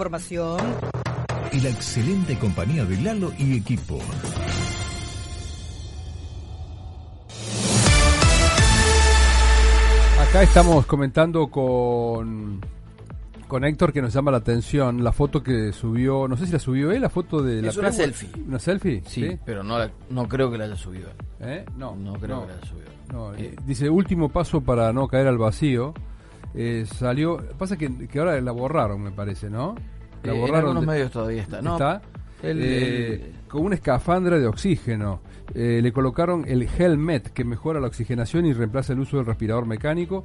Información. Y la excelente compañía de Lalo y equipo. Acá estamos comentando con, con Héctor que nos llama la atención la foto que subió, no sé si la subió él, la foto de la Es una selfie. ¿Una selfie? Sí, pero no, la- no creo que la haya subido. él. ¿Eh? No, No creo que la haya subido. No, eh, dice último paso para no caer al vacío. Eh, salió, pasa que, que ahora la borraron, me parece, ¿no? La eh, en borraron. algunos de- medios todavía está. No, ¿Está? él- Eh, con una escafandra de oxígeno. Eh, le colocaron el Helmet, que mejora la oxigenación y reemplaza el uso del respirador mecánico.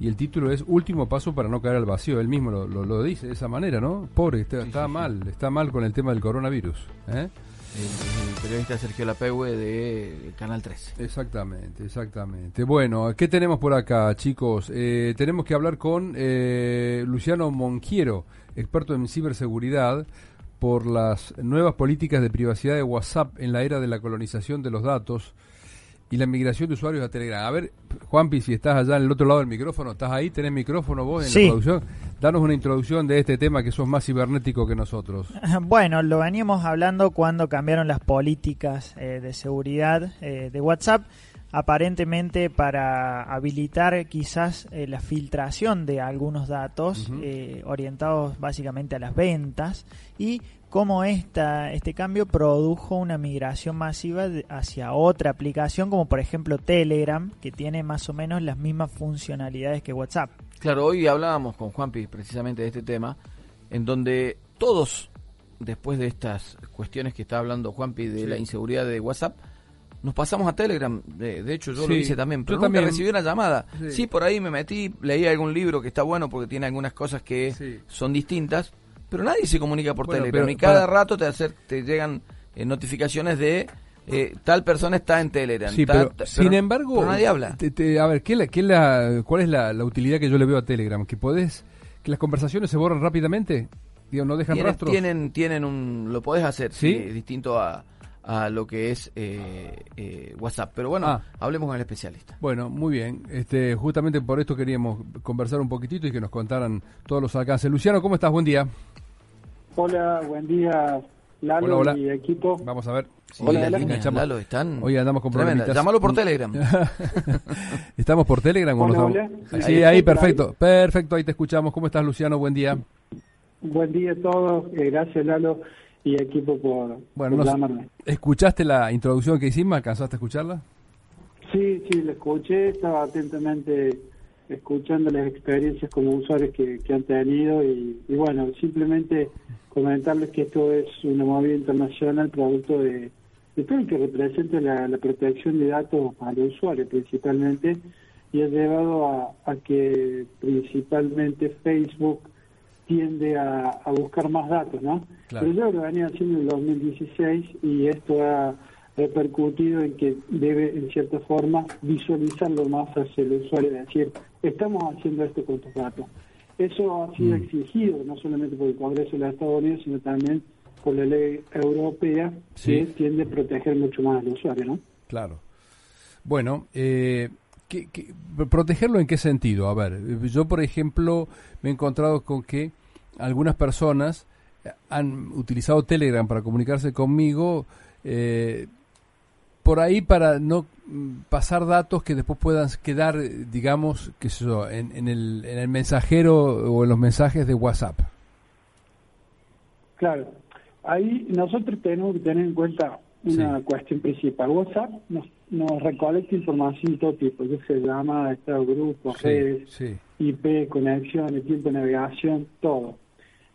Y el título es Último paso para no caer al vacío. Él mismo lo, lo- lo dice de esa manera, ¿no? Pobre, está, Sí, está sí, mal, está mal con el tema del coronavirus. ¿eh? El, periodista Sergio Lapegue de Canal 13. Exactamente, exactamente. Bueno, ¿qué tenemos por acá, chicos? Eh, tenemos que hablar con eh, Luciano Monquiero, experto en ciberseguridad, por las nuevas políticas de privacidad de WhatsApp en la era de la colonización de los datos y la migración de usuarios a Telegram. A ver, Juanpi, si estás allá en el otro lado del micrófono, ¿estás ahí? ¿Tenés micrófono vos en Sí. la producción? Danos una introducción de este tema que sos más cibernético que nosotros. Bueno, lo veníamos hablando cuando cambiaron las políticas eh, de seguridad eh, de WhatsApp, aparentemente para habilitar quizás eh, la filtración de algunos datos eh, orientados básicamente a las ventas y cómo esta, este cambio produjo una migración masiva de- hacia otra aplicación como por ejemplo Telegram, que tiene más o menos las mismas funcionalidades que WhatsApp. Claro, hoy hablábamos con Juanpi precisamente de este tema, en donde todos, después de estas cuestiones que está hablando Juanpi de Sí. la inseguridad de WhatsApp, nos pasamos a Telegram. De, de hecho, yo lo Sí, hice también, yo pero nunca también. recibí una llamada. Sí. Sí. por ahí me metí, leí algún libro que está bueno porque tiene algunas cosas que Sí. son distintas, pero nadie se comunica por Bueno, Telegram. pero y cada para- rato te, hacer, te llegan eh, notificaciones de eh, tal persona está en Telegram. Sí, tal- pero, pero- sin embargo, pero nadie habla. te- te- a ver, ¿qué la, qué la, ¿cuál es la, la utilidad que yo le veo a Telegram? ¿Que podés, que las conversaciones se borran rápidamente? Digo, ¿no dejan tienen, rastros? tienen, tienen un, lo podés hacer, ¿Sí? sí, distinto a, a lo que es eh, eh, WhatsApp. Pero bueno, Ah. hablemos con el especialista. Bueno, muy bien. Este, justamente por esto queríamos conversar un poquitito y que nos contaran todos los alcances. Luciano, ¿cómo estás? Buen día. Hola, buen día, Lalo Hola, hola. y equipo. Vamos a ver. Sí, Hola, líneas, Echamos- Lalo, están Hoy andamos con problemitas. Llámalo por Telegram. ¿Estamos por Telegram o Hola, no hola. estamos? Ahí Sí, ahí, perfecto. Perfecto, ahí te escuchamos. ¿Cómo estás, Luciano? Buen día. Buen día a todos. eh, gracias, Lalo y equipo por, Bueno, por llamarme. ¿escuchaste la introducción que hicimos? ¿Alcanzaste a escucharla? Sí, sí, lo escuché. Estaba atentamente escuchando las experiencias como usuarios que, que han tenido y, y bueno, simplemente comentarles que esto es una movida internacional producto de, de todo lo que representa la, la protección de datos al usuario principalmente y ha llevado a, a que principalmente Facebook tiende a, a buscar más datos, ¿no? Claro. Pero ya lo venía haciendo en el 2016 y esto ha repercutido en que debe, en cierta forma, visualizarlo más hacia el usuario, es decir, estamos haciendo esto con tus datos. Eso ha sido Mm. exigido no solamente por el Congreso de los Estados Unidos, sino también por la ley europea, Sí. que tiende a proteger mucho más al usuario, ¿no? Claro. Bueno, eh, ¿qué- qué- protegerlo en qué sentido? A ver, yo por ejemplo me he encontrado con que algunas personas han utilizado Telegram para comunicarse conmigo eh, por ahí para no mm, pasar datos que después puedan quedar, eh, digamos, que en, en, el, en el mensajero o en los mensajes de WhatsApp. Claro, ahí nosotros tenemos que tener en cuenta una cuestión principal. WhatsApp nos, nos recolecta información de todo tipo, ya se llama, estado grupos, Sí, redes, sí, IP, conexiones, tiempo de navegación, todo.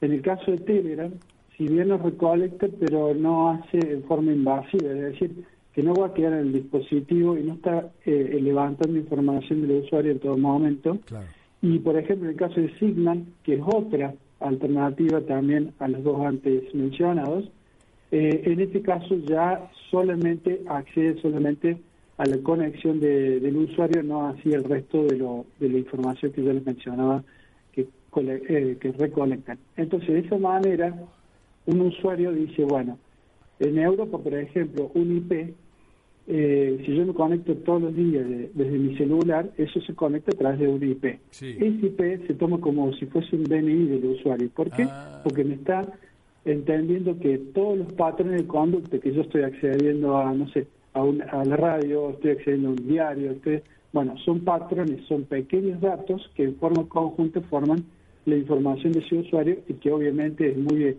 En el caso de Telegram, si bien nos recolecta, pero no hace en forma invasiva, es decir, que no va a quedar en el dispositivo y no está eh, levantando información del usuario en todo momento. claro. Y por ejemplo, en el caso de Signal, que es otra alternativa también a los dos antes mencionados, eh, en este caso ya solamente accede solamente a la conexión de- del usuario, no así el resto de, lo, de la información que yo les mencionaba que, eh, que recolectan. Entonces, de esa manera, un usuario dice, bueno, en Europa, por ejemplo, un IP eh, si yo me conecto todos los días desde mi celular, eso se conecta a través de un IP. Ese IP se toma como si fuese un DNI del usuario. ¿Por qué? Ah. Porque me está entendiendo que todos los patrones de conducta que yo estoy accediendo a, no sé, a, a la radio, estoy accediendo a un diario, bueno, son patrones, son pequeños datos que en forma conjunta forman la información de ese usuario y que obviamente es muy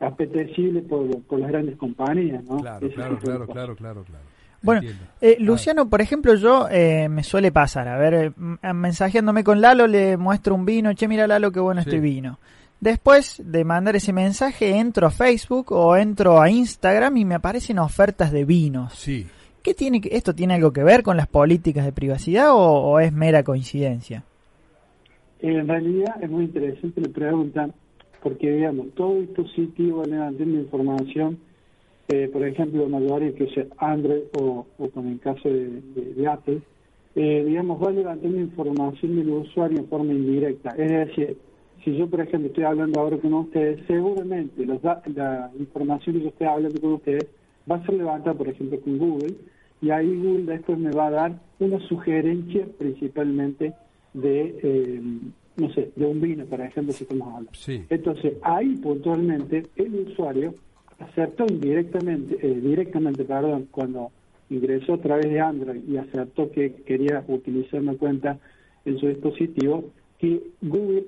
apetecible por, por las grandes compañías, ¿no? Claro, claro, claro, claro, claro, Bueno, eh, Luciano, por ejemplo, yo eh, me suele pasar, a ver, eh, mensajeándome con Lalo, le muestro un vino, che, mira Lalo, qué bueno este vino. Después de mandar ese mensaje, entro a Facebook o entro a Instagram y me aparecen ofertas de vinos. Sí. ¿Qué tiene que, ¿Esto tiene algo que ver con las políticas de privacidad o es mera coincidencia? en realidad es muy interesante la pregunta, porque digamos, todo dispositivo levantando información, eh, por ejemplo, la mayoría que sea Android o, o con el caso de, Apple, eh, digamos, va levantando información del usuario en forma indirecta. Es decir, si yo, por ejemplo, estoy hablando ahora con ustedes, seguramente la información que yo estoy hablando con ustedes va a ser levantada, por ejemplo, con Google, y ahí Google después me va a dar una sugerencia principalmente de, eh, no sé, de un vino, por ejemplo, si estamos hablando. Entonces, ahí puntualmente el usuario aceptó indirectamente, eh, directamente, perdón, cuando ingresó a través de Android y aceptó que quería utilizar una cuenta en su dispositivo, que Google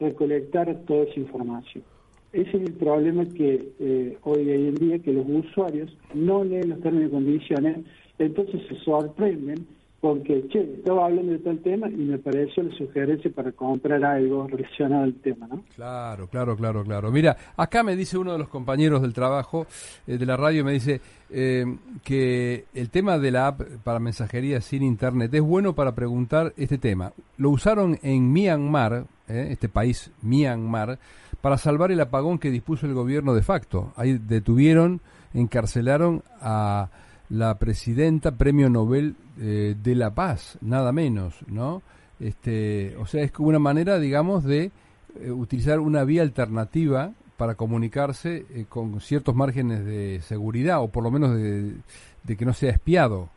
recolectara toda esa información. Ese es el problema que eh, hoy en día, que los usuarios no leen los términos y condiciones, entonces se sorprenden porque, che, estaba hablando de tal tema y me pareció la sugerencia para comprar algo relacionado al tema, ¿no? Claro, claro, claro, claro. Mira, acá me dice uno de los compañeros del trabajo eh, de la radio, me dice eh, que el tema de la app para mensajería sin internet es bueno para preguntar este tema. Lo usaron en Myanmar, eh, este país, Myanmar, para salvar el apagón que dispuso el gobierno de facto. Ahí detuvieron, encarcelaron a la presidenta Premio Nobel eh, de la Paz, nada menos, ¿no? Este, o sea, es como una manera, digamos, de eh, utilizar una vía alternativa para comunicarse eh, con ciertos márgenes de seguridad o por lo menos de, que no sea espiado.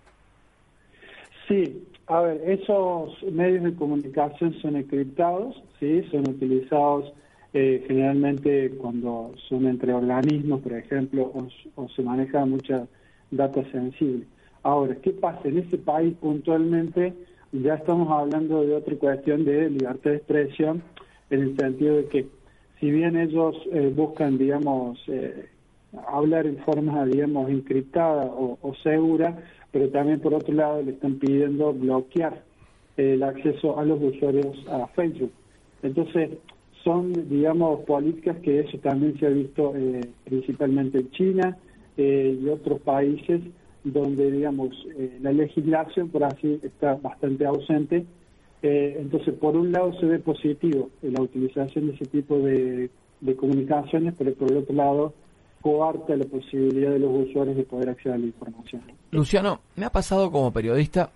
Sí, a ver, esos medios de comunicación son encriptados, sí, son utilizados generalmente cuando son entre organismos, por ejemplo, o, o se maneja mucha datos sensibles. Ahora, ¿qué pasa? En ese país puntualmente ya estamos hablando de otra cuestión de libertad de expresión, en el sentido de que si bien ellos eh, buscan, digamos, eh, hablar en forma, digamos, encriptada o, segura, pero también por otro lado le están pidiendo bloquear el acceso a los usuarios a Facebook. Entonces, son, digamos, políticas que eso también se ha visto eh, principalmente en China, eh, y otros países donde, digamos, eh, la legislación, por así, está bastante ausente. Eh, entonces, por un lado se ve positivo la utilización de ese tipo de, comunicaciones, pero por el otro lado coarta la posibilidad de los usuarios de poder acceder a la información. Luciano, me ha pasado como periodista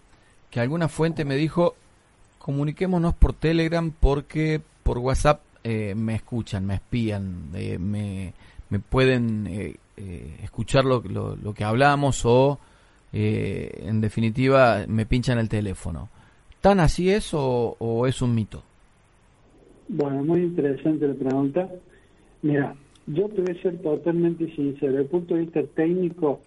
que alguna fuente me dijo, comuniquémonos por Telegram porque por WhatsApp me escuchan, me espían, me, me pueden eh, escuchar lo, lo, que hablamos o, eh, en definitiva, me pinchan el teléfono. ¿Tan así es o, es un mito? Bueno, muy interesante la pregunta. Mira, yo te voy a ser totalmente sincero. Desde el punto de vista técnico,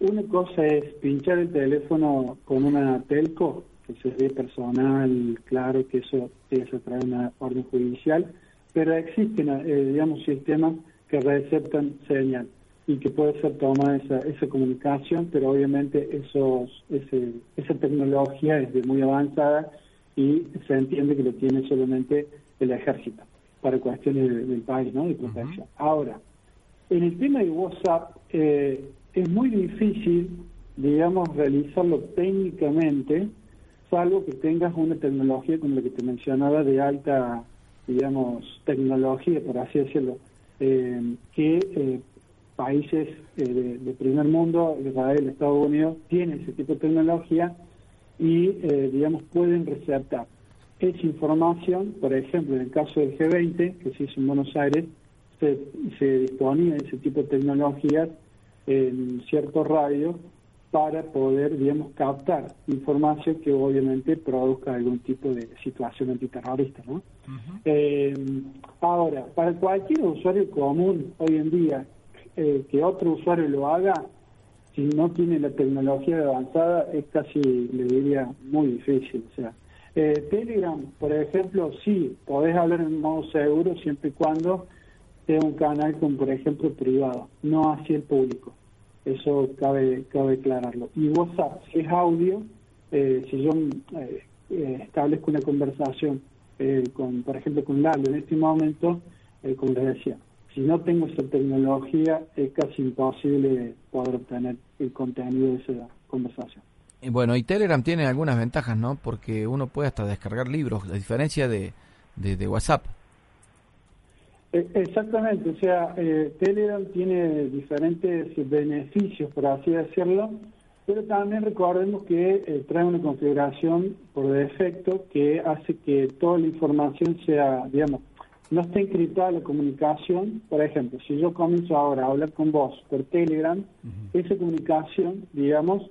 una cosa es pinchar el teléfono con una telco, que se ve personal, claro que eso que traer una orden judicial, pero existen, eh, digamos, sistemas que receptan señal y que puede ser tomada esa, esa comunicación, pero obviamente esos, ese, esa tecnología es de muy avanzada y se entiende que lo tiene solamente el ejército para cuestiones del país, ¿no? De protección. Ahora, en el tema de WhatsApp eh, es muy difícil, digamos, realizarlo técnicamente, salvo que tengas una tecnología como la que te mencionaba de alta, digamos, tecnología, por así decirlo, eh, que eh, países eh, de, primer mundo, Israel, Estados Unidos, tienen ese tipo de tecnología y, eh, digamos, pueden receptar esa información. Por ejemplo, en el caso del G20, que se hizo en Buenos Aires, se, disponía de ese tipo de tecnologías en ciertos radios para poder, digamos, captar información que obviamente produzca algún tipo de situación antiterrorista, ¿no? Eh, ahora, para cualquier usuario común hoy en día, eh, que otro usuario lo haga, si no tiene la tecnología avanzada, es casi, le diría, muy difícil. O sea, eh, Telegram, por ejemplo, sí, podés hablar en modo seguro siempre y cuando sea un canal con, por ejemplo, privado, no así el público. Eso cabe, cabe aclararlo. Y WhatsApp, si es audio, eh, si yo eh, eh, establezco una conversación con, por ejemplo, con Lalo en este momento, como les decía, si no tengo esa tecnología es casi imposible poder obtener el contenido de esa conversación. Bueno, y Telegram tiene algunas ventajas, ¿no? Porque uno puede hasta descargar libros, a diferencia de, de WhatsApp. Eh, exactamente, o sea, eh, Telegram tiene diferentes beneficios, por así decirlo, pero también recordemos que eh, trae una configuración por defecto que hace que toda la información sea, digamos, no esté encriptada la comunicación. Por ejemplo, si yo comienzo ahora a hablar con vos por Telegram, esa comunicación, digamos,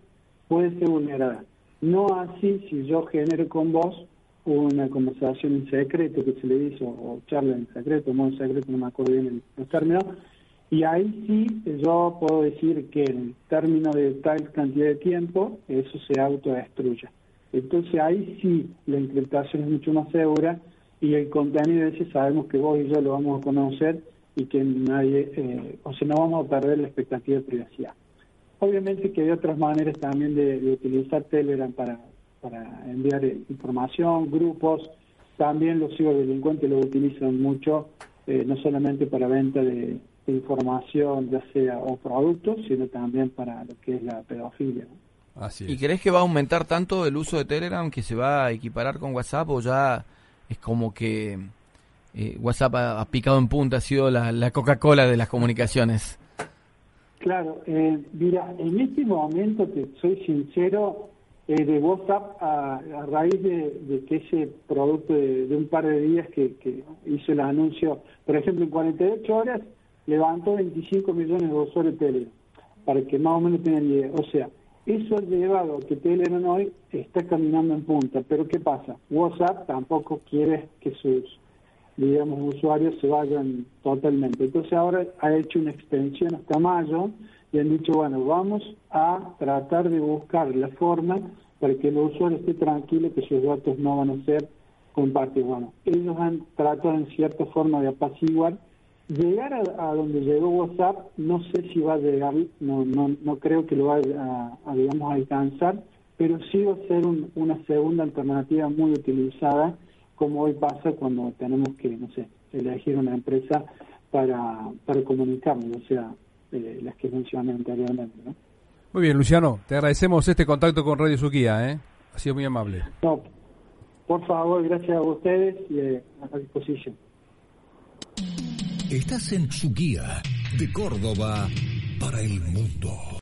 puede ser vulnerada. No así si yo genero con vos una conversación en secreto que se le hizo, o charla en secreto, modo en secreto, no me acuerdo bien el, término, y ahí sí yo puedo decir que en el término de tal cantidad de tiempo, eso se autodestruya. Entonces ahí sí la encriptación es mucho más segura y el contenido ese sabemos que vos y yo lo vamos a conocer y que nadie, eh, o sea, no vamos a perder la expectativa de privacidad. Obviamente que hay otras maneras también de utilizar Telegram para para enviar información, grupos. También los ciberdelincuentes lo utilizan mucho, eh, no solamente para venta de, información, ya sea o productos, sino también para lo que es la pedofilia. Así ¿Y crees que va a aumentar tanto el uso de Telegram que se va a equiparar con WhatsApp o ya es como que eh, WhatsApp ha, picado en punta, ha sido la, la Coca-Cola de las comunicaciones? Claro, eh, mira, en este momento, te soy sincero, eh, de WhatsApp a, raíz de, que ese producto de, un par de días que, hizo el anuncio, por ejemplo, en 48 horas levantó 25 millones de usuarios de Telegram, para que más o menos tengan idea. O sea, eso ha llevado a que Telegram hoy está caminando en punta. Pero ¿qué pasa? WhatsApp tampoco quiere que sus, digamos, usuarios se vayan totalmente. Entonces ahora ha hecho una extensión hasta mayo y han dicho, bueno, vamos a tratar de buscar la forma para que el usuario esté tranquilo que sus datos no van a ser compartidos. Bueno, ellos han tratado en cierta forma de apaciguar. Llegar a, donde llegó WhatsApp, no sé si va a llegar, no, no, no creo que lo vaya a, digamos, a alcanzar, pero sí va a ser una segunda alternativa muy utilizada, como hoy pasa cuando tenemos que, no sé, elegir una empresa para, para comunicarnos. O sea, eh, las que mencioné anteriormente. ¿no? Muy bien, Luciano, te agradecemos este contacto con Radio Suquía, ¿eh? ha sido muy amable. No, por favor, gracias a ustedes y eh, a disposición. Estás en Suquía, de Córdoba para el mundo.